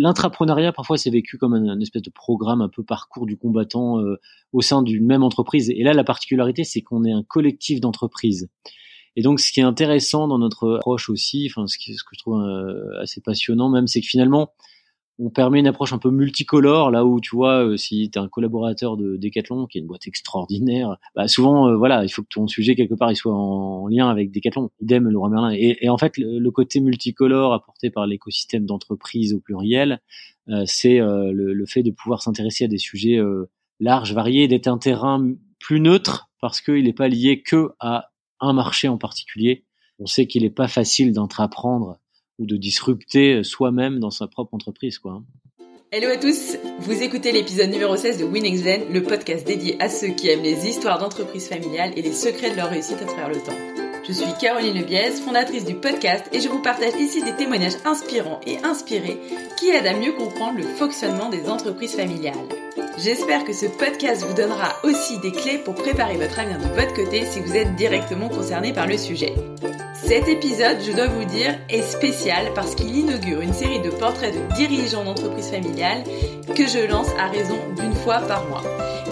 L'intrapreneuriat, parfois, c'est vécu comme un, espèce de programme un peu parcours du combattant euh, au sein d'une même entreprise. Et là, la particularité, c'est qu'on est un collectif d'entreprises. Et donc, ce qui est intéressant dans notre approche aussi, enfin, ce, ce que je trouve euh, assez passionnant même, c'est que finalement, on permet une approche un peu multicolore là où tu vois euh, si tu es un collaborateur de Decathlon qui est une boîte extraordinaire bah souvent euh, voilà il faut que ton sujet quelque part il soit en, lien avec Decathlon idem Laurent Merlin. Et, en fait le, côté multicolore apporté par l'écosystème d'entreprise au pluriel euh, c'est le, le, fait de pouvoir s'intéresser à des sujets larges variés d'être un terrain plus neutre parce qu'il n'est pas lié que à un marché en particulier. On sait qu'il n'est pas facile d'entreprendre ou de disrupter soi-même dans sa propre entreprise, quoi. Hello à tous, vous écoutez l'épisode numéro 16 de Winning Zen, le podcast dédié à ceux qui aiment les histoires d'entreprises familiales et les secrets de leur réussite à travers le temps. Je suis Caroline Lebiez, fondatrice du podcast et je vous partage ici des témoignages inspirants et inspirés qui aident à mieux comprendre le fonctionnement des entreprises familiales. J'espère que ce podcast vous donnera aussi des clés pour préparer votre avenir de votre côté si vous êtes directement concerné par le sujet. Cet épisode, je dois vous dire, est spécial parce qu'il inaugure une série de portraits de dirigeants d'entreprises familiales que je lance à raison d'une fois par mois.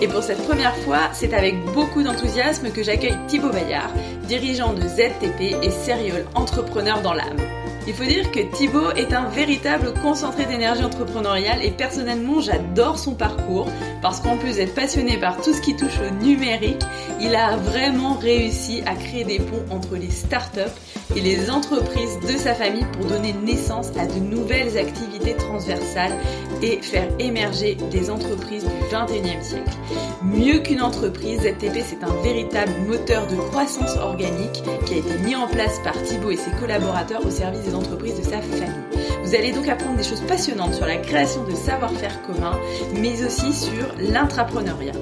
Et pour cette première fois, c'est avec beaucoup d'enthousiasme que j'accueille Thibaut Bayard, dirigeant de ZTP et Serial Entrepreneur dans l'âme. Il faut dire que Thibaut est un véritable concentré d'énergie entrepreneuriale et personnellement j'adore son parcours parce qu'en plus d'être passionné par tout ce qui touche au numérique, il a vraiment réussi à créer des ponts entre les startups et les entreprises de sa famille pour donner naissance à de nouvelles activités transversales et faire émerger des entreprises du 21e siècle. Mieux qu'une entreprise, ZTP c'est un véritable moteur de croissance organique qui a été mis en place par Thibaut et ses collaborateurs au service des entreprises de sa famille. Vous allez donc apprendre des choses passionnantes sur la création de savoir-faire commun, mais aussi sur l'intrapreneuriat.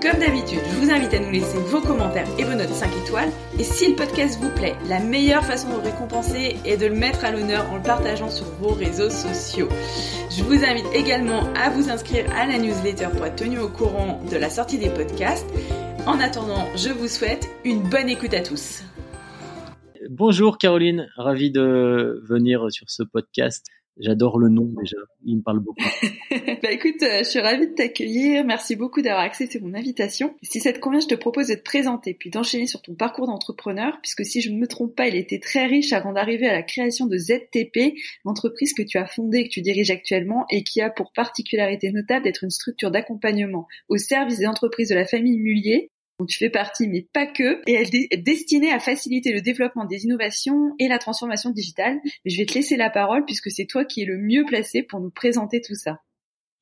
Comme d'habitude, je vous invite à nous laisser vos commentaires et vos notes 5 étoiles. Et si le podcast vous plaît, la meilleure façon de le récompenser est de le mettre à l'honneur en le partageant sur vos réseaux sociaux. Je vous invite également à vous inscrire à la newsletter pour être tenu au courant de la sortie des podcasts. En attendant, je vous souhaite une bonne écoute à tous. Bonjour Caroline, ravi de venir sur ce podcast. J'adore le nom déjà, il me parle beaucoup. bah écoute, euh, je suis ravie de t'accueillir, merci beaucoup d'avoir accepté mon invitation. Si ça te convient, je te propose de te présenter puis d'enchaîner sur ton parcours d'entrepreneur, puisque si je ne me trompe pas, il était très riche avant d'arriver à la création de ZTP, l'entreprise que tu as fondée et que tu diriges actuellement et qui a pour particularité notable d'être une structure d'accompagnement au service des entreprises de la famille Mullier, dont tu fais partie, mais pas que, et elle est destinée à faciliter le développement des innovations et la transformation digitale. Je vais te laisser la parole puisque c'est toi qui es le mieux placé pour nous présenter tout ça.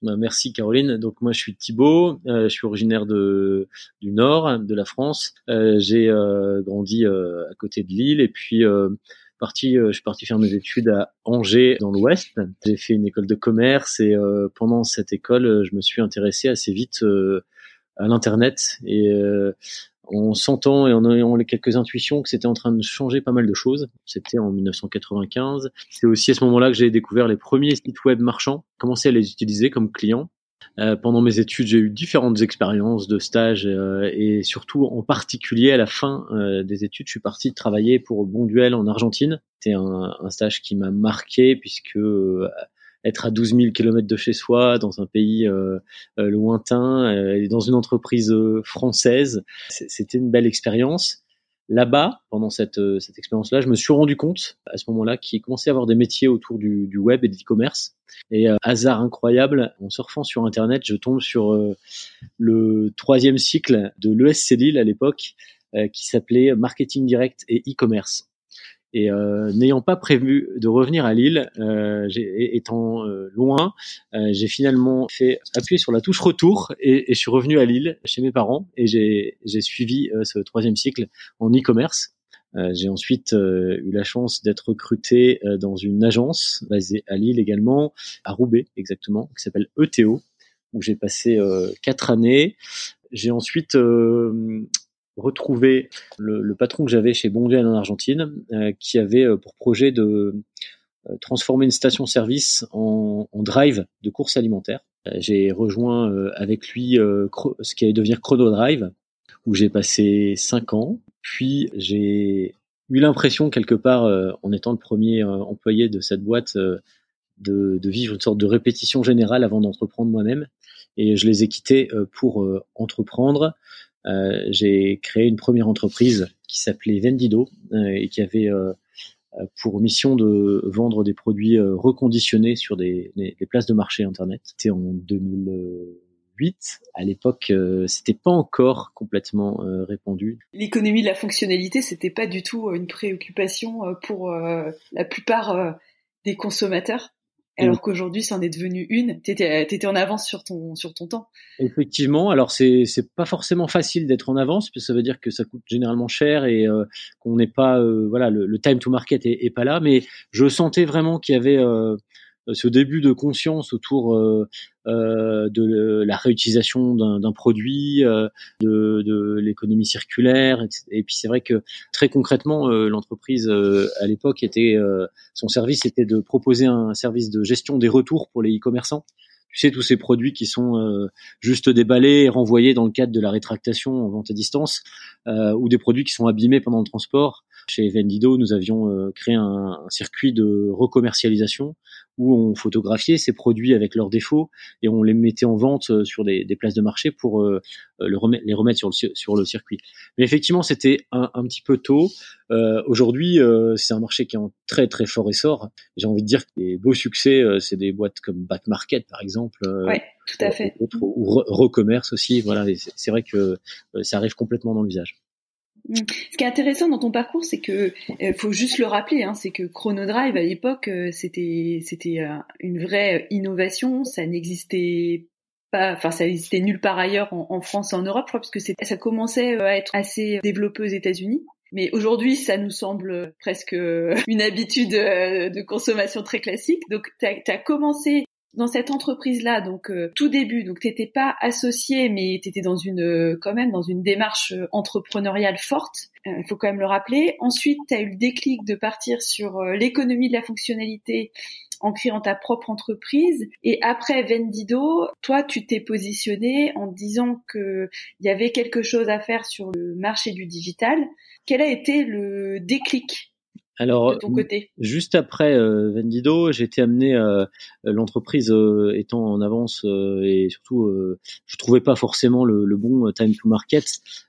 Bah, merci Caroline. Donc moi je suis Thibaut, euh, je suis originaire de du nord de la France. Euh, j'ai euh, grandi à côté de Lille et puis parti, je suis parti faire mes études à Angers dans l'Ouest. J'ai fait une école de commerce et pendant cette école je me suis intéressé assez vite à l'internet et euh, en sentant et en ayant les quelques intuitions que c'était en train de changer pas mal de choses. C'était en 1995. C'est aussi à ce moment-là que j'ai découvert les premiers sites web marchands, commencé à les utiliser comme client. Euh, pendant mes études, j'ai eu différentes expériences de stage euh, et surtout en particulier à la fin euh, des études, je suis parti travailler pour Bonduel en Argentine. C'était un, un, stage qui m'a marqué puisque être à 12 000 kilomètres de chez soi, dans un pays euh, euh, lointain, euh, et dans une entreprise française, c'était une belle expérience. Là-bas, pendant cette, cette expérience-là, je me suis rendu compte à ce moment-là qu'il commençait à avoir des métiers autour du, du web et de l'e-commerce. Et hasard incroyable, en surfant sur Internet, je tombe sur le troisième cycle de l'ESC Lille à l'époque, qui s'appelait Marketing Direct et e-commerce. Et euh, n'ayant pas prévu de revenir à Lille, euh, étant euh, loin, euh, j'ai finalement fait appuyer sur la touche retour et, et, je suis revenu à Lille chez mes parents et j'ai suivi euh, ce troisième cycle en e-commerce. j'ai ensuite eu la chance d'être recruté dans une agence basée à Lille également, à Roubaix exactement, qui s'appelle ETO, où j'ai passé quatre années. J'ai ensuite retrouver le, patron que j'avais chez Bonduel en Argentine, euh, qui avait euh, pour projet de euh, transformer une station-service en, drive de course alimentaire. J'ai rejoint avec lui ce qui allait devenir Chrono Drive, où j'ai passé cinq ans. Puis j'ai eu l'impression quelque part, en étant le premier employé de cette boîte, de, vivre une sorte de répétition générale avant d'entreprendre moi-même. Et je les ai quittés pour entreprendre. J'ai créé une première entreprise qui s'appelait Vendido et qui avait pour mission de vendre des produits reconditionnés sur des, places de marché internet. C'était en 2000 à l'époque, euh, c'était pas encore complètement euh, répandu. L'économie de la fonctionnalité, c'était pas du tout euh, une préoccupation pour la plupart des consommateurs. Alors qu'aujourd'hui, ça en est devenu une. T'étais, étais en avance sur ton sur ton temps. Effectivement. Alors c'est c'est pas forcément facile d'être en avance, parce que ça veut dire que ça coûte généralement cher et qu'on n'est pas voilà le, time to market est, est, pas là. Mais je sentais vraiment qu'il y avait ce début de conscience autour euh, euh, de la réutilisation d'un produit, euh, de, de l'économie circulaire. Et puis c'est vrai que très concrètement, l'entreprise à l'époque était, son service était de proposer un service de gestion des retours pour les e-commerçants tu sais tous ces produits qui sont juste déballés et renvoyés dans le cadre de la rétractation en vente à distance, euh, ou des produits qui sont abîmés pendant le transport. Chez Vendido, nous avions créé un, un, circuit de recommercialisation où on photographiait ces produits avec leurs défauts et on les mettait en vente euh, sur des, des places de marché pour euh, euh, le remettre, les remettre sur le, sur le circuit. Mais effectivement, c'était un, un, petit peu tôt. Euh, Aujourd'hui, euh, c'est un marché qui est en très très fort essor. J'ai envie de dire que les beaux succès, c'est des boîtes comme Back Market par exemple. ouais, tout à fait. Ou, Recommerce aussi. Voilà, c'est vrai que ça arrive complètement dans le visage. Mm. Ce qui est intéressant dans ton parcours, c'est que euh, faut juste le rappeler, hein, c'est que Chronodrive à l'époque, euh, c'était euh, une vraie innovation. Ça n'existait pas, enfin ça existait nulle part ailleurs en, France et en Europe, je crois, parce que ça commençait à être assez développé aux États-Unis. Mais aujourd'hui, ça nous semble presque une habitude de consommation très classique. Donc, tu as, commencé dans cette entreprise-là, donc euh, tout début, donc t'étais pas associé, mais t'étais dans une euh, quand même dans une démarche euh, entrepreneuriale forte. Il faut quand même le rappeler. Ensuite, tu as eu le déclic de partir sur l'économie de la fonctionnalité en créant ta propre entreprise. Et après Vendido, toi, tu t'es positionné en disant que il y avait quelque chose à faire sur le marché du digital. Quel a été le déclic? Alors, juste après euh, Vendido, j'ai été amené, euh, l'entreprise euh, étant en avance euh, et surtout, je trouvais pas forcément le, le bon time to market.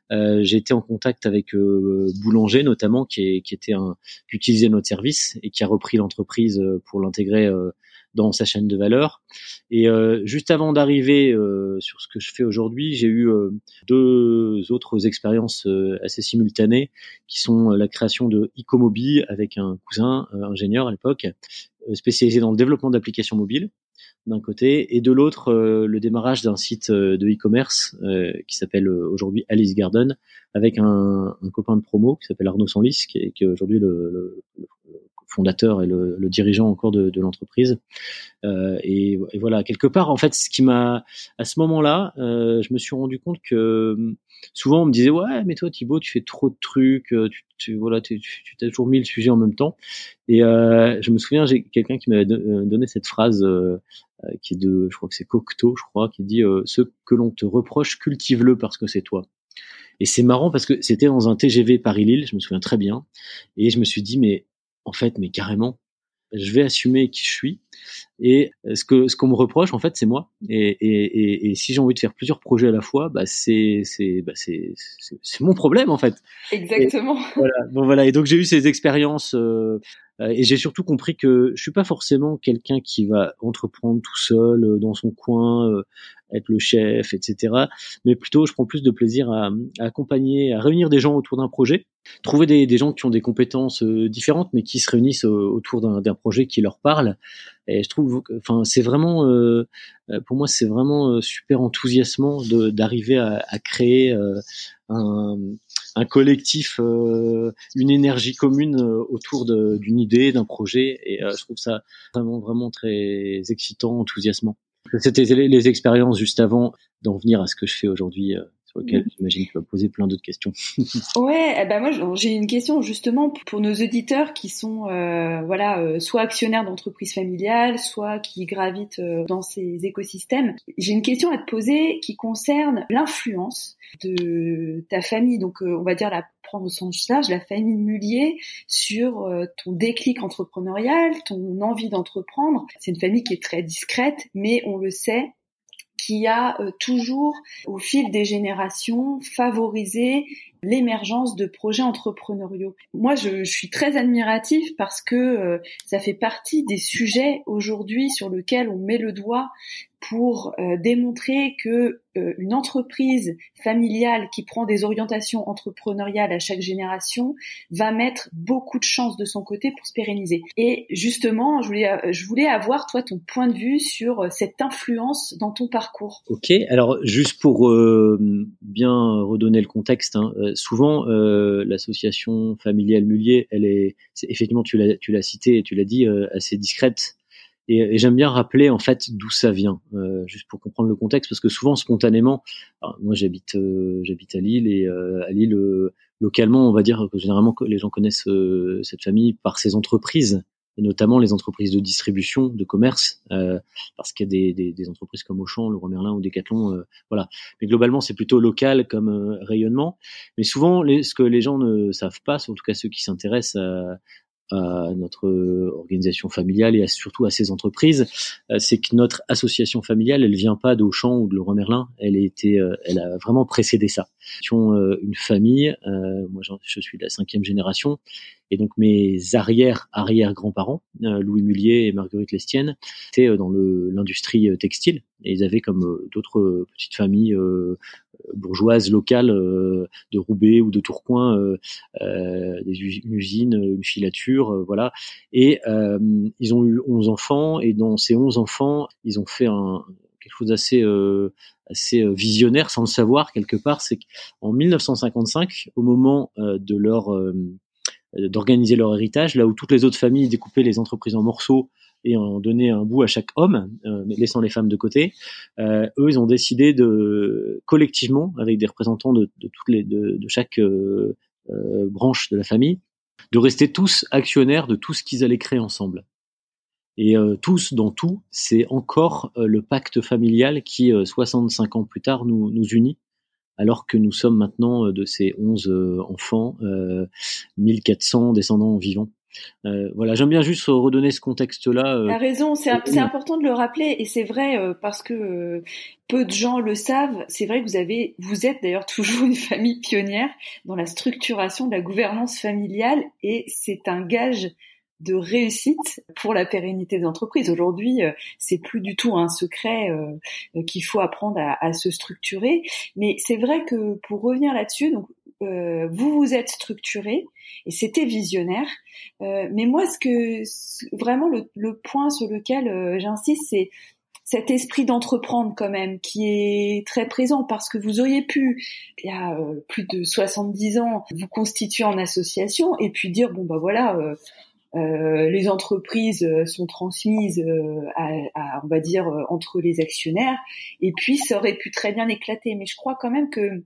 j'ai été en contact avec Boulanger notamment, qui, est, qui était un, qui utilisait notre service et qui a repris l'entreprise pour l'intégrer dans sa chaîne de valeur. Et euh, juste avant d'arriver euh, sur ce que je fais aujourd'hui, j'ai eu euh, deux autres expériences assez simultanées, qui sont la création de Ecomobi avec un cousin ingénieur à l'époque, spécialisé dans le développement d'applications mobiles d'un côté, et de l'autre le démarrage d'un site de e-commerce qui s'appelle aujourd'hui Alice Garden, avec un, un, copain de promo qui s'appelle Arnaud Sanlis, qui qui est aujourd'hui le, le, fondateur et le, dirigeant encore de, l'entreprise. Euh, et, voilà, quelque part, en fait, ce qui m'a, à ce moment-là, euh, je me suis rendu compte que souvent on me disait ouais, mais toi Thibaut, tu fais trop de trucs, euh, tu, tu voilà, tu, tu as toujours mis le sujet en même temps. Et euh, je me souviens, j'ai quelqu'un qui m'avait euh, donné cette phrase euh, qui est de, je crois que c'est Cocteau, je crois, qui dit ce que l'on te reproche, cultive-le parce que c'est toi. Et c'est marrant parce que c'était dans un TGV Paris-Lille, je me souviens très bien, et je me suis dit mais en fait, mais carrément, je vais assumer qui je suis. Et ce que ce qu'on me reproche, en fait, c'est moi. Et, et, et, si j'ai envie de faire plusieurs projets à la fois, bah c'est c'est bah c'est c'est mon problème en fait. Exactement. voilà. Bon voilà. Et donc j'ai eu ces expériences euh, et j'ai surtout compris que je suis pas forcément quelqu'un qui va entreprendre tout seul euh, dans son coin, euh, être le chef, etc. Mais plutôt, je prends plus de plaisir à, à accompagner, à réunir des gens autour d'un projet, trouver des, des, gens qui ont des compétences euh, différentes, mais qui se réunissent euh, autour d'un projet qui leur parle. Et je trouve, enfin, c'est vraiment, euh, pour moi, c'est vraiment super enthousiasmant d'arriver à, à, créer un, un collectif, une énergie commune autour d'une idée, d'un projet. Et je trouve ça vraiment, vraiment très excitant, enthousiasmant. C'était les, expériences juste avant d'en venir à ce que je fais aujourd'hui euh, sur lequel mm. j'imagine tu vas poser plein d'autres questions. ouais, ben moi j'ai une question justement pour nos auditeurs qui sont euh, voilà euh, soit actionnaires d'entreprises familiales, soit qui gravitent euh, dans ces écosystèmes. J'ai une question à te poser qui concerne l'influence de ta famille, donc on va dire la prendre au sens large, la famille Mullier sur ton déclic entrepreneurial, ton envie d'entreprendre. C'est une famille qui est très discrète, mais on le sait, qui a euh, toujours, au fil des générations, favorisé l'émergence de projets entrepreneuriaux. Moi, je, suis très admiratif parce que euh, ça fait partie des sujets aujourd'hui sur lesquels on met le doigt pour euh, démontrer que une entreprise familiale qui prend des orientations entrepreneuriales à chaque génération va mettre beaucoup de chances de son côté pour se pérenniser. Et justement, je voulais, voulais avoir toi ton point de vue sur cette influence dans ton parcours. Ok, alors juste pour bien redonner le contexte, hein, souvent l'association familiale Mullier, elle est, effectivement tu l'as tu et tu l'as dit assez discrète et, j'aime bien rappeler en fait d'où ça vient, euh, juste pour comprendre le contexte, parce que souvent spontanément, moi j'habite euh, j'habite à Lille et euh, à Lille localement, on va dire que généralement les gens connaissent cette famille par ses entreprises et notamment les entreprises de distribution, de commerce, parce qu'il y a des, des, des, entreprises comme Auchan, Leroy Merlin ou Decathlon, voilà. Mais globalement, c'est plutôt local comme rayonnement. Mais souvent, les, ce que les gens ne savent pas, en tout cas ceux qui s'intéressent à, à notre organisation familiale et surtout à ces entreprises, euh, c'est que notre association familiale, elle vient pas d'Auchan ou de Leroy Merlin, elle a été, euh, elle a vraiment précédé ça. Nous euh, une famille, moi je suis de la cinquième génération, et donc mes arrière arrière grands-parents, Louis Mullier et Marguerite Lestienne, étaient dans l'industrie textile. Et ils avaient comme d'autres petites familles bourgeoise locale euh, de Roubaix ou de Tourcoing, euh, euh, des une usine, une filature, voilà. Et ils ont eu 11 enfants. Et dans ces 11 enfants, ils ont fait un, quelque chose d'assez assez visionnaire sans le savoir quelque part, c'est qu'en 1955, au moment de leur d'organiser leur héritage, là où toutes les autres familles découpaient les entreprises en morceaux et en donner un bout à chaque homme, euh, laissant les femmes de côté. Euh, eux, ils ont décidé de collectivement, avec des représentants de, toutes les de, chaque euh, euh, branche de la famille, de rester tous actionnaires de tout ce qu'ils allaient créer ensemble. Et euh, tous dans tout, c'est encore le pacte familial qui, 65 ans plus tard, nous, nous unit alors que nous sommes maintenant de ces 11 enfants, 1400 descendants vivants. Euh, voilà, j'aime bien juste redonner ce contexte-là. Euh, T'as raison, c'est important de le rappeler et c'est vrai euh, parce que euh, peu de gens le savent. C'est vrai que vous avez, vous êtes d'ailleurs toujours une famille pionnière dans la structuration de la gouvernance familiale et c'est un gage de réussite pour la pérennité des entreprises. Aujourd'hui, c'est plus du tout un secret qu'il faut apprendre à, à, se structurer. Mais c'est vrai que pour revenir là-dessus, donc euh, vous vous êtes structuré et c'était visionnaire. Euh, mais moi, ce que vraiment le, le point sur lequel euh, j'insiste, c'est cet esprit d'entreprendre quand même qui est très présent parce que vous auriez pu, il y a euh, plus de 70 ans, vous constituer en association et puis dire bon bah voilà. Euh, les entreprises sont transmises à, à, on va dire entre les actionnaires et puis ça aurait pu très bien éclater mais je crois quand même que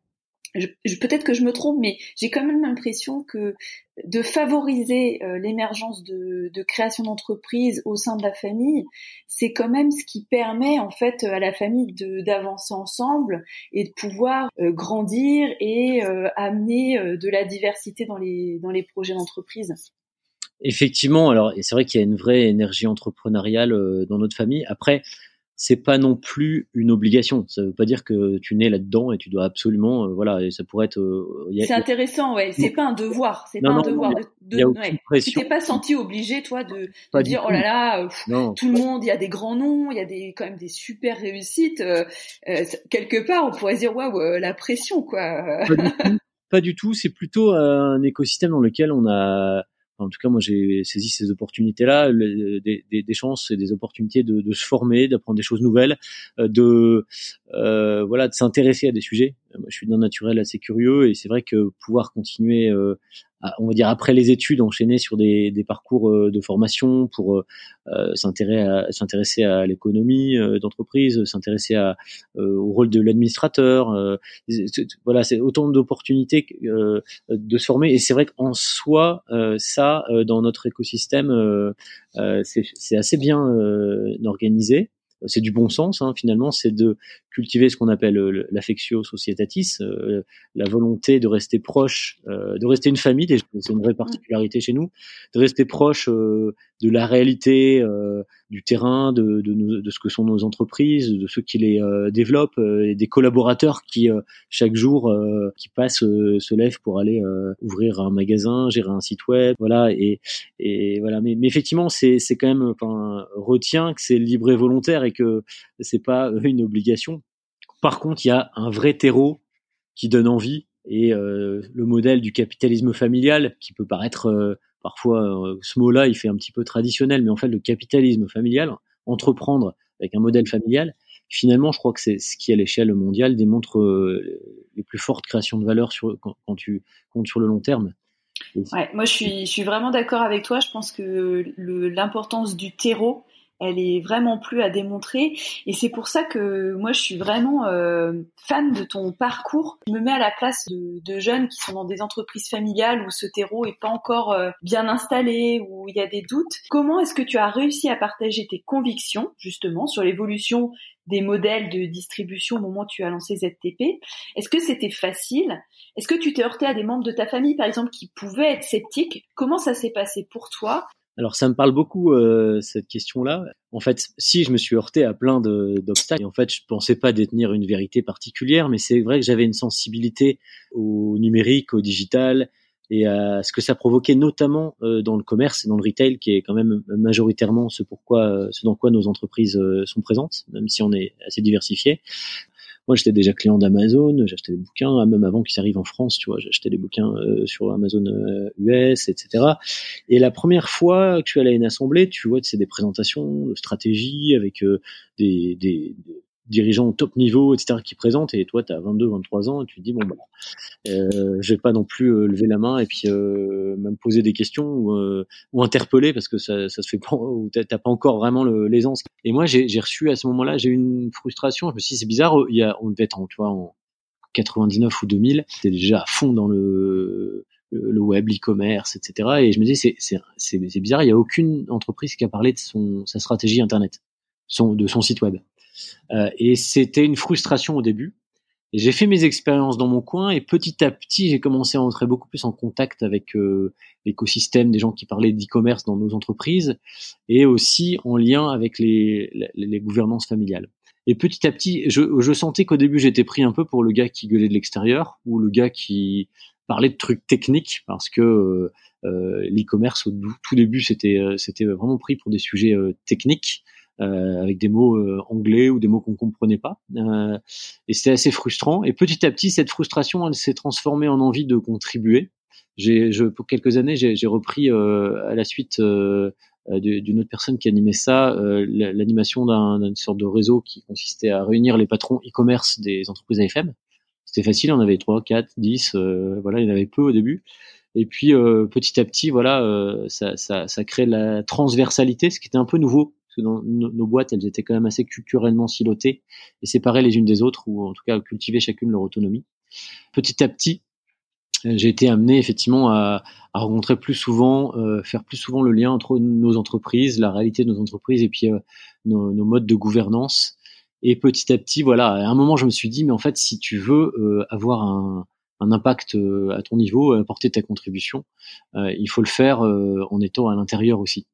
peut-être que je me trompe, mais j'ai quand même l'impression que de favoriser euh, l'émergence de, de, création d'entreprises au sein de la famille, c'est quand même ce qui permet en fait à la famille d'avancer ensemble et de pouvoir euh, grandir et euh, amener de la diversité dans les dans les projets d'entreprise. Effectivement, alors c'est vrai qu'il y a une vraie énergie entrepreneuriale dans notre famille. Après, c'est pas non plus une obligation. Ça veut pas dire que tu nais là-dedans et tu dois absolument, euh, voilà, et ça pourrait être. Euh, c'est intéressant, ouais. C'est pas un devoir. C'est pas un devoir. De, de, ouais. Tu t'es pas senti obligé, toi, de, de dire, oh là là, euh, tout le monde, il y a des grands noms, il y a des quand même des super réussites. quelque part, on pourrait dire, waouh, la pression, quoi. Pas du tout. C'est plutôt un écosystème dans lequel on a en tout cas, moi, j'ai saisi ces opportunités-là, des, des, chances et des opportunités de, de se former, d'apprendre des choses nouvelles, euh, de euh, voilà, de s'intéresser à des sujets. Moi, je suis d'un naturel assez curieux et c'est vrai que pouvoir continuer euh, on va dire après les études, enchaîner sur des, des parcours euh, de formation pour euh, s'intéresser à, à l'économie d'entreprise, s'intéresser au rôle de l'administrateur. voilà, c'est autant d'opportunités de se former. Et c'est vrai qu'en soi, ça, dans notre écosystème, c'est assez bien organisé c'est du bon sens hein, finalement, c'est de cultiver ce qu'on appelle euh, l'affectio societatis, euh, la volonté de rester proche, euh, de rester une famille, c'est une vraie particularité chez nous, de rester proche de la réalité du terrain, de, de, de, ce que sont nos entreprises, de ceux qui les développent, et des collaborateurs qui chaque jour qui passent se lèvent pour aller ouvrir un magasin, gérer un site web, voilà et, et voilà. Mais, mais effectivement, c'est c'est quand même, enfin, retient que c'est libre et volontaire et que c'est pas une obligation. Par contre, il y a un vrai terreau qui donne envie et euh, le modèle du capitalisme familial qui peut paraître euh, parfois euh, ce mot-là il fait un petit peu traditionnel mais en fait le capitalisme familial entreprendre avec un modèle familial finalement je crois que c'est ce qui à l'échelle mondiale démontre les plus fortes créations de valeur sur quand, quand tu comptes sur le long terme Ouais, moi je suis, je suis vraiment d'accord avec toi. Je pense que l'importance du terreau, elle est vraiment plus à démontrer. Et c'est pour ça que moi, je suis vraiment euh, fan de ton parcours. Je me mets à la place de, jeunes qui sont dans des entreprises familiales où ce terreau est pas encore euh, bien installé, où il y a des doutes. Comment est-ce que tu as réussi à partager tes convictions, justement, sur l'évolution des modèles de distribution au moment où tu as lancé ZTP Est-ce que c'était facile? Est-ce que tu t'es heurté à des membres de ta famille, par exemple, qui pouvaient être sceptiques? Comment ça s'est passé pour toi? Alors ça me parle beaucoup euh, cette question-là. En fait, si je me suis heurté à plein d'obstacles, en fait je pensais pas détenir une vérité particulière, mais c'est vrai que j'avais une sensibilité au numérique, au digital et à ce que ça provoquait, notamment euh, dans le commerce et dans le retail, qui est quand même majoritairement ce pourquoi, ce dans quoi nos entreprises euh, sont présentes, même si on est assez diversifié. Moi, j'étais déjà client d'Amazon, j'achetais des bouquins, même avant qu'ils arrivent en France, tu vois, j'achetais des bouquins euh, sur Amazon US, euh, etc. Et la première fois que suis allé à une assemblée, tu vois, c'est des présentations de stratégie avec euh, des, des, dirigeants top niveau, etc., qui présentent, et toi, tu as 22, 23 ans, et tu te dis, bon, bah, euh, je vais pas non plus euh, lever la main et puis euh, même poser des questions ou, euh, ou interpeller parce que ça, ça se fait pas, ou t'as pas encore vraiment l'aisance. Et moi, j'ai reçu à ce moment-là, j'ai eu une frustration, je me suis dit, c'est bizarre, il y a, on devait être en, tu vois, en 99 ou 2000, c'était déjà à fond dans le le web, l'e-commerce, etc. Et je me disais, c'est bizarre, il n'y a aucune entreprise qui a parlé de son, sa stratégie Internet, son, de son site web. Euh, et c'était une frustration au début. J'ai fait mes expériences dans mon coin et petit à petit, j'ai commencé à entrer beaucoup plus en contact avec euh, l'écosystème des gens qui parlaient d'e-commerce dans nos entreprises et aussi en lien avec les, gouvernances familiales. Et petit à petit, je, sentais qu'au début, j'étais pris un peu pour le gars qui gueulait de l'extérieur ou le gars qui parlait de trucs techniques parce que euh, l'e-commerce au tout début, c'était vraiment pris pour des sujets techniques. Euh, avec des mots euh, anglais ou des mots qu'on comprenait pas. Euh, et c'était assez frustrant. Et petit à petit, cette frustration, elle s'est transformée en envie de contribuer. J'ai, je, pour quelques années, j'ai repris à la suite d'une autre personne qui animait ça, l'animation d'une sorte de réseau qui consistait à réunir les patrons e-commerce des entreprises AFM. C'était facile, on avait 3, 4, 10, voilà, il y en avait peu au début. Et puis petit à petit, voilà, ça, ça, ça crée la transversalité, ce qui était un peu nouveau parce que dans nos, boîtes, elles étaient quand même assez culturellement silotées et séparées les unes des autres, ou en tout cas cultiver chacune leur autonomie. Petit à petit, euh, j'ai été amené effectivement à, à rencontrer plus souvent, euh, faire plus souvent le lien entre nos entreprises, la réalité de nos entreprises et puis euh, nos, nos, modes de gouvernance. Et petit à petit, voilà, à un moment, je me suis dit, mais en fait, si tu veux euh, avoir un, un, impact à ton niveau, apporter ta contribution, il faut le faire en étant à l'intérieur aussi.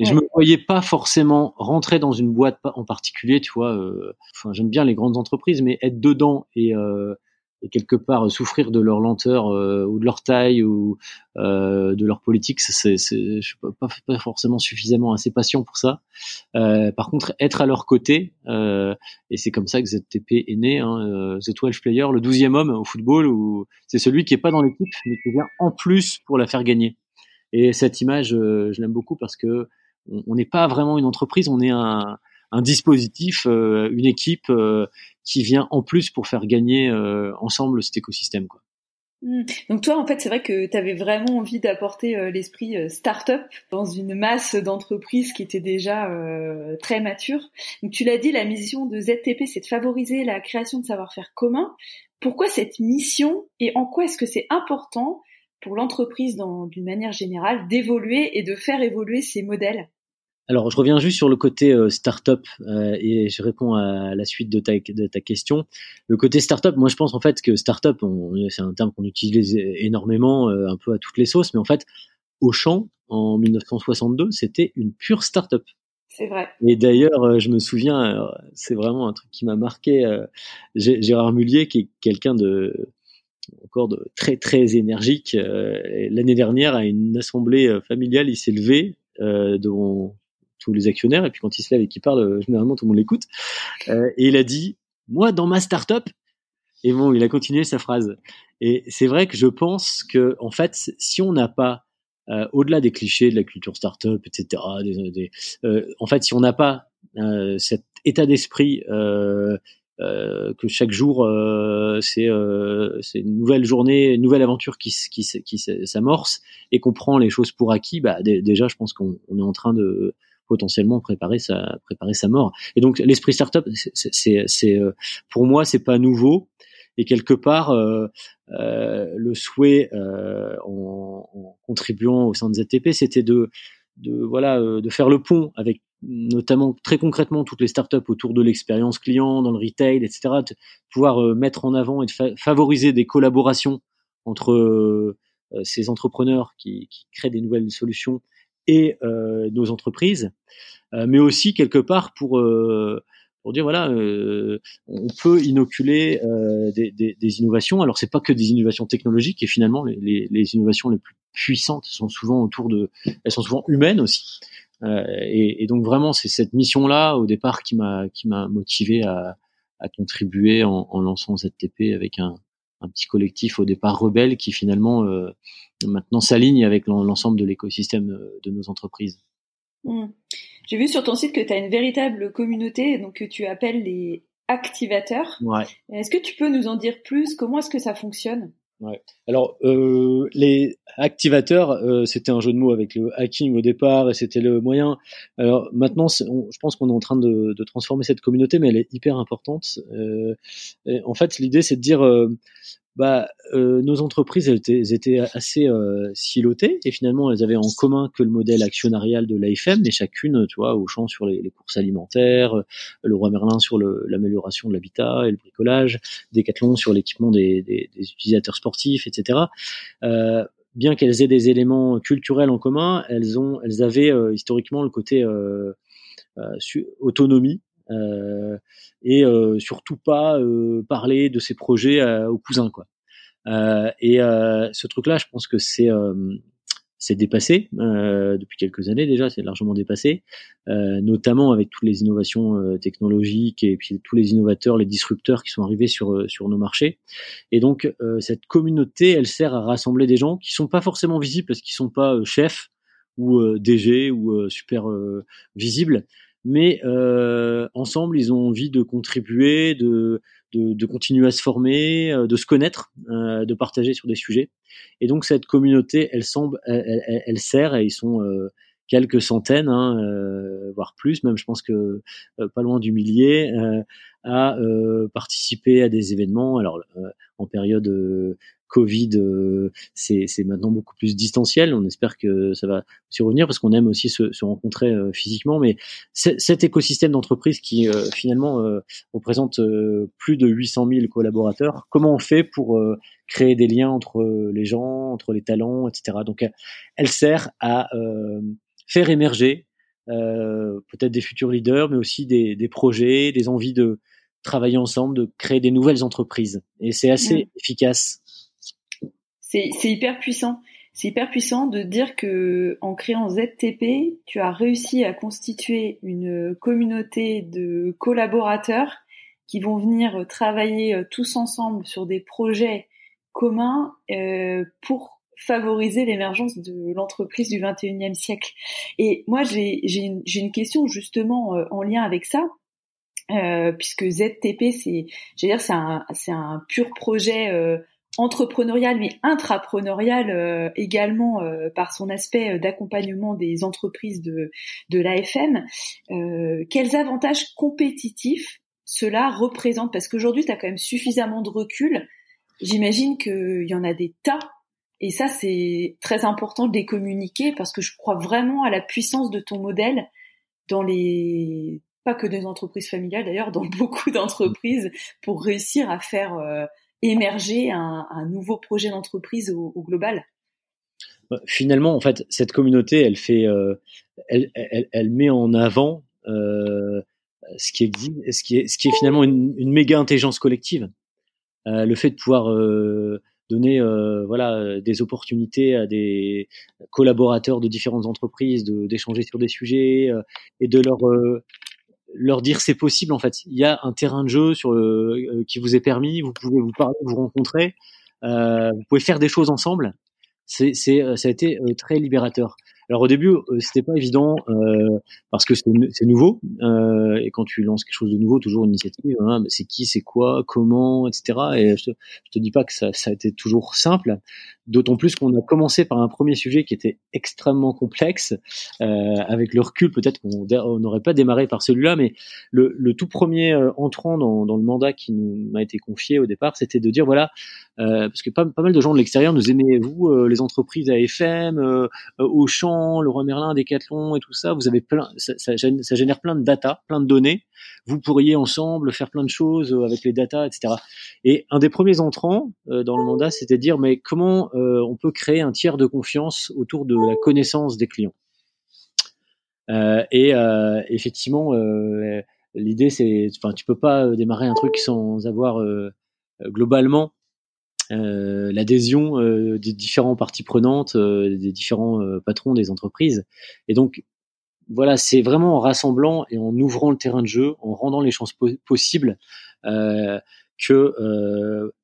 Et je me voyais pas forcément rentrer dans une boîte en particulier, tu vois. Euh, enfin, j'aime bien les grandes entreprises, mais être dedans et, euh, et quelque part souffrir de leur lenteur euh, ou de leur taille ou euh, de leur politique, c'est, c'est, je suis pas, pas, forcément suffisamment assez patient pour ça. Euh, par contre, être à leur côté, et c'est comme ça que ZTP est né, hein, The 12 Player, le douzième homme au football, où c'est celui qui est pas dans l'équipe, mais qui vient en plus pour la faire gagner. Et cette image, je l'aime beaucoup parce que on n'est pas vraiment une entreprise, on est un, dispositif, euh, une équipe euh, qui vient en plus pour faire gagner euh, ensemble cet écosystème. Quoi. Hmm. Donc toi, en fait, c'est vrai que tu avais vraiment envie d'apporter l'esprit start-up dans une masse d'entreprises qui était déjà très mature. Donc tu l'as dit, la mission de ZTP, c'est de favoriser la création de savoir-faire commun. Pourquoi cette mission et en quoi est-ce que c'est important pour l'entreprise d'une manière générale d'évoluer et de faire évoluer ces modèles alors, je reviens juste sur le côté euh, startup euh, et je réponds à la suite de ta, de ta question. Le côté startup, moi, je pense en fait que startup, c'est un terme qu'on utilise énormément, euh, un peu à toutes les sauces, mais en fait, Auchan, en 1962, c'était une pure startup. C'est vrai. Et d'ailleurs, je me souviens, c'est vraiment un truc qui m'a marqué. Gérard Mullier, qui est quelqu'un de encore de très très énergique. L'année dernière, à une assemblée familiale, il s'est levé devant tous les actionnaires, et puis quand il se lève et qu'il parle, euh, généralement tout le monde l'écoute. Euh, et il a dit, moi dans ma startup, et bon, il a continué sa phrase. Et c'est vrai que je pense que en fait, si on n'a pas euh, au-delà des clichés de la culture startup, etc. Euh, en fait, si on n'a pas euh, cet état d'esprit euh, que chaque jour c'est une nouvelle journée, une nouvelle aventure qui, s'amorce et qu'on prend les choses pour acquis, bah, déjà, je pense qu'on est en train de potentiellement préparer sa préparer sa mort. Et donc l'esprit startup, c'est euh, pour moi c'est pas nouveau et quelque part euh, euh, le souhait euh, en, en, contribuant au sein de ZTP, c'était de de voilà euh, de faire le pont avec notamment très concrètement toutes les startups autour de l'expérience client, dans le retail, etc. De pouvoir mettre en avant et de favoriser des collaborations entre ces entrepreneurs qui, créent des nouvelles solutions et euh, nos entreprises, euh, mais aussi quelque part pour euh, pour dire voilà, on peut inoculer des, innovations. Alors c'est pas que des innovations technologiques et finalement les, les, innovations les plus puissantes sont souvent autour de, elles sont souvent humaines aussi. Et, et, donc vraiment c'est cette mission là au départ qui m'a qui m'a motivé à, à contribuer en, en lançant ZTP avec un, un petit collectif au départ rebelle qui finalement euh, maintenant s'aligne avec l'ensemble de l'écosystème de nos entreprises. Hmm. J'ai vu sur ton site que tu as une véritable communauté donc que tu appelles les activateurs. Ouais. Est-ce que tu peux nous en dire plus? Comment est-ce que ça fonctionne? Ouais. Alors euh, les activateurs, euh, c'était un jeu de mots avec le hacking au départ et c'était le moyen. Alors maintenant, je pense qu'on est en train de, transformer cette communauté, mais elle est hyper importante. Euh, en fait, l'idée c'est de dire euh, bah, euh, nos entreprises étaient, étaient assez euh, silotées et finalement elles avaient en commun que le modèle actionnarial de l'AFM, mais chacune, tu vois, au champ sur les, les courses alimentaires, euh, le roi Merlin sur l'amélioration de l'habitat et le bricolage, Decathlon sur l'équipement des, des, des, utilisateurs sportifs, etc. Euh, bien qu'elles aient des éléments culturels en commun, elles ont, elles avaient euh, historiquement le côté euh, autonomie et euh, surtout pas euh, parler de ses projets aux cousins quoi. et ce truc-là, je pense que c'est c'est dépassé euh, depuis quelques années déjà, c'est largement dépassé, euh, notamment avec toutes les innovations euh, technologiques et puis tous les innovateurs, les disrupteurs qui sont arrivés sur sur nos marchés. Et donc cette communauté, elle sert à rassembler des gens qui sont pas forcément visibles parce qu'ils sont pas chefs ou DG ou super visibles, mais euh, ensemble, ils ont envie de contribuer, de, de, de continuer à se former, euh, de se connaître, euh, de partager sur des sujets. Et donc cette communauté, elle semble, elle, elle, elle sert et ils sont euh, quelques centaines, hein, euh, voire plus, même je pense que pas loin du millier, à participer à des événements. Alors en période Covid, euh, c'est maintenant beaucoup plus distanciel. On espère que ça va s'y revenir parce qu'on aime aussi se, se rencontrer euh, physiquement. Mais cet écosystème d'entreprise qui euh, finalement représente plus de 800 000 collaborateurs, comment on fait pour créer des liens entre les gens, entre les talents, etc. Donc, elle sert à faire émerger peut-être des futurs leaders, mais aussi des, des, projets, des envies de travailler ensemble, de créer des nouvelles entreprises. Et c'est assez efficace c'est hyper puissant. C'est hyper puissant de dire que en créant ZTP, tu as réussi à constituer une communauté de collaborateurs qui vont venir travailler euh, tous ensemble sur des projets communs euh, pour favoriser l'émergence de l'entreprise du 21e siècle. Et moi, j'ai une, question justement euh, en lien avec ça, euh, puisque ZTP, c'est, dire, c'est un, pur projet entrepreneurial mais intrapreneurial euh, également euh, par son aspect d'accompagnement des entreprises de, de l'AFM, quels avantages compétitifs cela représente? Parce qu'aujourd'hui, tu as quand même suffisamment de recul. J'imagine qu'il y en a des tas. Et ça, c'est très important de les communiquer parce que je crois vraiment à la puissance de ton modèle dans les pas que des entreprises familiales d'ailleurs, dans beaucoup d'entreprises pour réussir à faire émerger un, nouveau projet d'entreprise au, global bah, Finalement, en fait, cette communauté, elle fait, euh, elle, elle, elle, met en avant euh, ce qui est, ce qui est, ce qui est finalement une, méga intelligence collective. Euh, le fait de pouvoir euh, donner euh, voilà des opportunités à des collaborateurs de différentes entreprises d'échanger sur des sujets euh, et de leur dire c'est possible en fait. Il y a un terrain de jeu sur euh, qui vous est permis, vous pouvez vous parler, vous rencontrer, euh, vous pouvez faire des choses ensemble. C'est, euh, ça a été très libérateur. Alors au début, euh, c'était pas évident euh, parce que c'est, nouveau euh, et quand tu lances quelque chose de nouveau, toujours une initiative, hein, c'est qui, c'est quoi, comment, etc. Et je te, te dis pas que ça, ça a été toujours simple, d'autant plus qu'on a commencé par un premier sujet qui était extrêmement complexe. Euh, avec le recul, peut-être qu'on n'aurait pas démarré par celui-là, mais le, le tout premier entrant dans, dans, le mandat qui m'a été confié au départ, c'était de dire voilà, parce que pas, pas, mal de gens de l'extérieur nous aimez vous, les entreprises AFM, Auchan le Leroy Merlin, Decathlon et tout ça, vous avez plein, ça, ça, génère plein de data, plein de données. Vous pourriez ensemble faire plein de choses euh, avec les data, etc. Et un des premiers entrants euh, dans le mandat, c'était de dire mais comment euh, on peut créer un tiers de confiance autour de la connaissance des clients. et effectivement, l'idée c'est, enfin, tu peux pas démarrer un truc sans avoir globalement euh, l'adhésion euh, des différents parties prenantes, euh, des différents patrons des entreprises. Et donc, voilà, c'est vraiment en rassemblant et en ouvrant le terrain de jeu, en rendant les chances possibles, que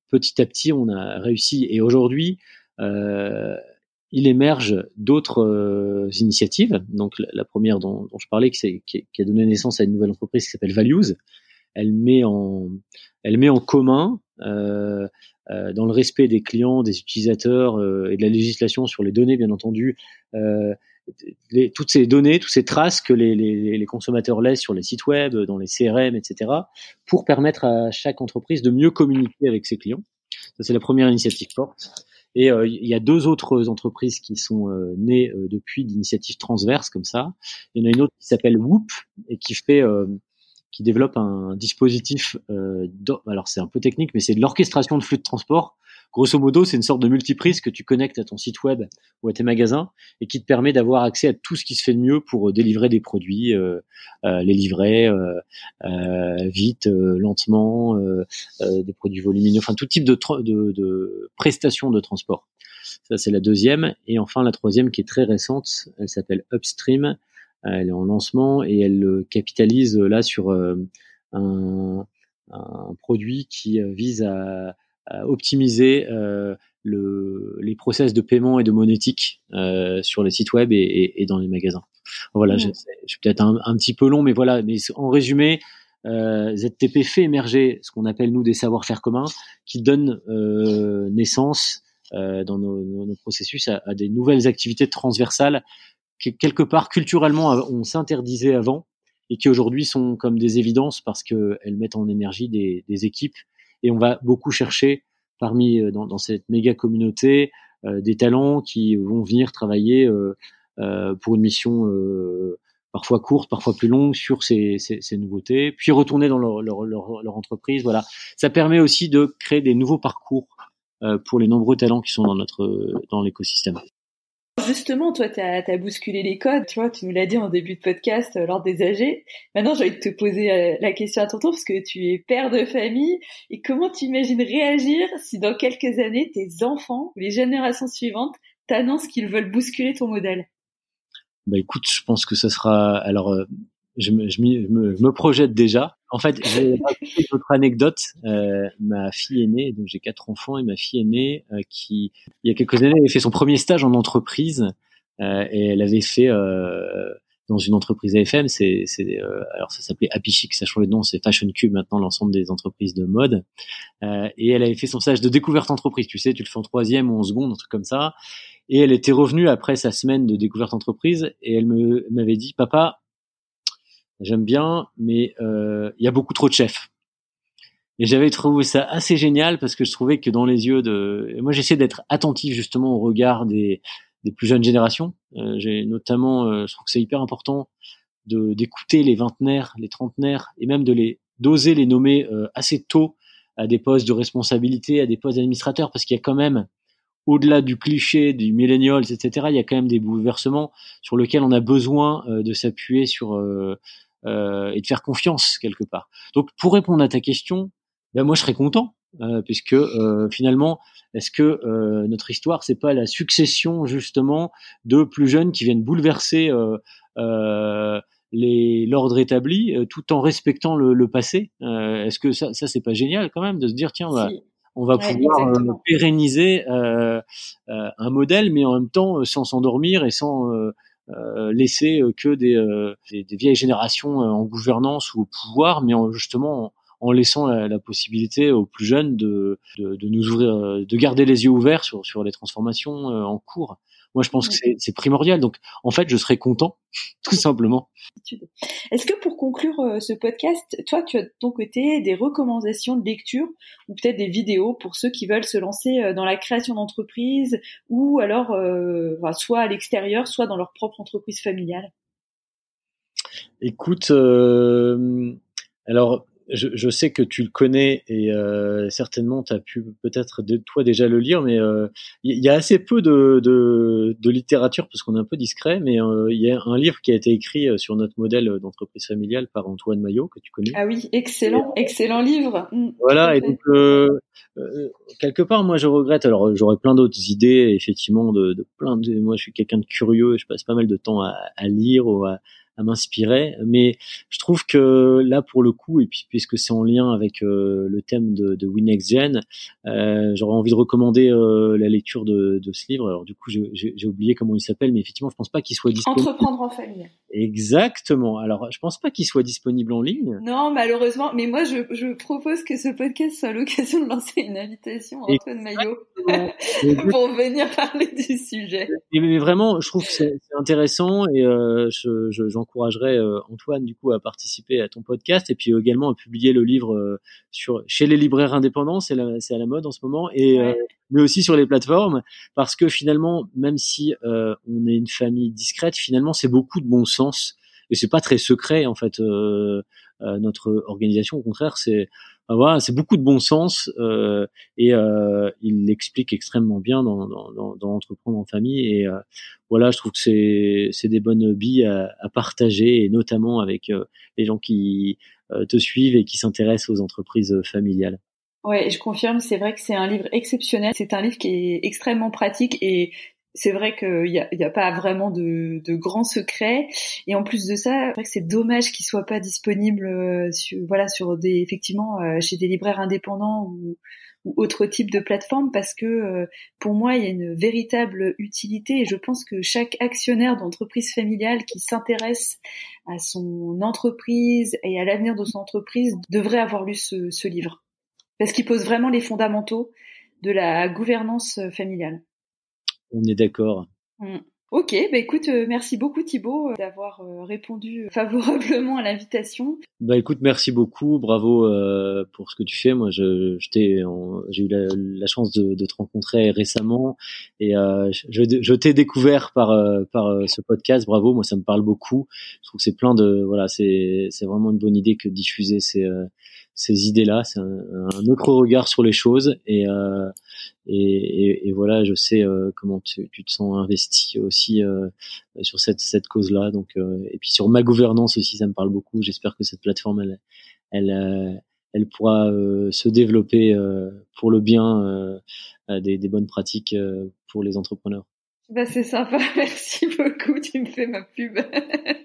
petit à petit, on a réussi. Et aujourd'hui, il émerge d'autres initiatives. Donc la, première dont, dont, je parlais, qui, qui, qui, a donné naissance à une nouvelle entreprise qui s'appelle Values, elle met en, elle met en commun euh, euh, dans le respect des clients, des utilisateurs euh, et de la législation sur les données, bien entendu, euh, les, toutes ces données, toutes ces traces que les, les, les, consommateurs laissent sur les sites web, dans les CRM, etc., pour permettre à chaque entreprise de mieux communiquer avec ses clients. Ça, c'est la première initiative forte. Et euh, il y a deux autres entreprises qui sont euh, nées depuis d'initiatives transverses comme ça. Il y en a une autre qui s'appelle Whoop et qui fait qui développe un dispositif, euh, alors c'est un peu technique, mais c'est de l'orchestration de flux de transport. Grosso modo, c'est une sorte de multiprise que tu connectes à ton site web ou à tes magasins et qui te permet d'avoir accès à tout ce qui se fait de mieux pour euh, délivrer des produits, euh, euh, les livrer vite, lentement, des produits volumineux, enfin tout type de, de, de prestations de transport. Ça, c'est la deuxième. Et enfin, la troisième qui est très récente, elle s'appelle Upstream elle est en lancement et elle euh, capitalise euh, là sur euh, un, un, produit qui vise à, à optimiser le, les process de paiement et de monétique sur les sites web et, et, et dans les magasins. Voilà, mmh. je, je, suis peut-être un, un, petit peu long, mais voilà. Mais en résumé, euh, ZTP fait émerger ce qu'on appelle nous des savoir-faire communs, qui donnent euh, naissance dans nos, nos, processus à, à, des nouvelles activités transversales quelque part culturellement on s'interdisait avant et qui aujourd'hui sont comme des évidences parce qu'elles mettent en énergie des, équipes. Et on va beaucoup chercher parmi euh, dans, dans cette méga communauté euh, des talents qui vont venir travailler euh, euh pour une mission euh, parfois courte, parfois plus longue sur ces, ces, ces nouveautés, puis retourner dans leur, leur, leur, leur, entreprise. Voilà, ça permet aussi de créer des nouveaux parcours pour les nombreux talents qui sont dans notre dans l'écosystème justement, toi, tu as, bousculé les codes, tu tu nous l'as dit en début de podcast euh, lors des AG. Maintenant, j'ai envie de te poser euh, la question à ton tour, parce que tu es père de famille, et comment tu imagines réagir si dans quelques années, tes enfants, les générations suivantes, t'annoncent qu'ils veulent bousculer ton modèle? Bah écoute, je pense que ça sera... Alors, euh, je, me, je, me, je, me, projette déjà. En fait, j'ai une autre anecdote. Euh, ma fille aînée, donc j'ai quatre enfants, et ma fille aînée, euh, qui, il y a quelques années, avait fait son premier stage en entreprise, euh, et elle avait fait, euh, dans une entreprise AFM. C'est, c'est alors ça s'appelait Happy Chic, ça de nom, c'est Fashion Cube maintenant, l'ensemble des entreprises de mode. et elle avait fait son stage de découverte entreprise. Tu sais, tu le fais en troisième ou en seconde, un truc comme ça. Et elle était revenue après sa semaine de découverte entreprise et elle me m'avait dit, papa, j'aime bien, mais il y a beaucoup trop de chefs. Et j'avais trouvé ça assez génial parce que je trouvais que dans les yeux de, moi j'essaie d'être attentif justement au regard des, des plus jeunes générations. Euh, j'ai notamment, euh, je trouve que c'est hyper important de d'écouter les vingtenaires, les trentenaires et même de les d'oser les nommer euh, assez tôt à des postes de responsabilité, à des postes d'administrateurs parce qu'il y a quand même au-delà du cliché du millennials, etc., il y a quand même des bouleversements sur lesquels on a besoin de s'appuyer sur euh, et de faire confiance quelque part. Donc, pour répondre à ta question, ben moi je serais content euh, puisque euh, finalement est-ce que euh, notre histoire c'est pas la succession justement de plus jeunes qui viennent bouleverser les l'ordre établi tout en respectant le, le passé? Est-ce que ça ça c'est pas génial quand même de se dire tiens on va pouvoir pérenniser un modèle mais en même temps sans s'endormir et sans laisser que des, des, des, vieilles générations en gouvernance ou au pouvoir mais en, justement en laissant la, possibilité aux plus jeunes de, de, de, nous ouvrir, euh, de garder les yeux ouverts sur, sur les transformations euh, en cours. Moi, je pense que c'est primordial. Donc, en fait, je serais content, tout simplement. Est-ce que pour conclure euh, ce podcast, toi, tu as de ton côté des recommandations de lecture ou peut-être des vidéos pour ceux qui veulent se lancer dans la création d'entreprise ou alors euh, soit à l'extérieur, soit dans leur propre entreprise familiale? Écoute, euh, alors je, je, sais que tu le connais et euh, certainement tu as pu peut-être de toi déjà le lire, mais il euh, y, a assez peu de, de, de littérature parce qu'on est un peu discret, mais euh, il y a un livre qui a été écrit euh, sur notre modèle d'entreprise familiale par Antoine Maillot que tu connais. Ah oui, excellent, excellent livre. Mmh, voilà, et donc quelque part moi je regrette. Alors j'aurais plein d'autres idées effectivement de, de plein de. Moi je suis quelqu'un de curieux je passe pas mal de temps à, à lire ou à à m'inspirer. Mais je trouve que là, pour le coup, et puis puisque c'est en lien avec euh, le thème de, de WinXGen, euh, j'aurais envie de recommander euh, la lecture de, de, ce livre. Alors du coup, j'ai oublié comment il s'appelle, mais effectivement, je pense pas qu'il soit disponible. Entreprendre en famille. Exactement. Alors, je pense pas qu'il soit disponible en ligne. Non, malheureusement. Mais moi, je, je propose que ce podcast soit l'occasion de lancer une invitation à Antoine Maillot pour venir parler du sujet. Mais, vraiment, je trouve que c'est intéressant et euh, je, je, j'encouragerais euh, Antoine du coup à participer à ton podcast et puis également à publier le livre euh, sur chez les libraires indépendants, c'est c'est à la mode en ce moment et euh, mais aussi sur les plateformes parce que finalement même si on est une famille discrète, finalement c'est beaucoup de bon sens et c'est pas très secret en fait notre organisation. Au contraire c'est voilà, c'est beaucoup de bon sens euh, et euh, il l'explique extrêmement bien dans, dans, dans, dans, Entreprendre en famille. Et euh, voilà, je trouve que c'est, c'est des bonnes billes à, à, partager et notamment avec euh, les gens qui euh, te suivent et qui s'intéressent aux entreprises familiales. Ouais, je confirme, c'est vrai que c'est un livre exceptionnel. C'est un livre qui est extrêmement pratique et c'est vrai qu'il n'y a, y a, pas vraiment de, de grands secrets. Et en plus de ça, c'est dommage qu'il soit pas disponible euh, sur, voilà, sur des, effectivement, euh, chez des libraires indépendants ou, ou autre type de plateforme parce que euh, pour moi, il y a une véritable utilité et je pense que chaque actionnaire d'entreprise familiale qui s'intéresse à son entreprise et à l'avenir de son entreprise devrait avoir lu ce, ce livre parce qu'il pose vraiment les fondamentaux de la gouvernance familiale on est d'accord. Mm. Ok, bah écoute, euh, merci beaucoup Thibaut euh, d'avoir euh, répondu favorablement à l'invitation. Bah écoute, merci beaucoup, bravo pour ce que tu fais. Moi, je, j'ai eu la, chance de, te rencontrer récemment et je, je t'ai découvert par par ce podcast. Bravo, moi ça me parle beaucoup. Je trouve que c'est plein de voilà, c'est c'est vraiment une bonne idée que de diffuser ces ces idées-là. C'est un, autre regard sur les choses et, euh, et, et, voilà, je sais euh, comment tu, tu, te sens investi aussi euh, sur cette, cette cause-là. Donc et puis sur ma gouvernance aussi, ça me parle beaucoup. J'espère que cette plateforme, elle, elle, elle pourra se développer pour le bien des, des, bonnes pratiques pour les entrepreneurs. Bah c'est sympa, merci beaucoup. Tu me fais ma pub.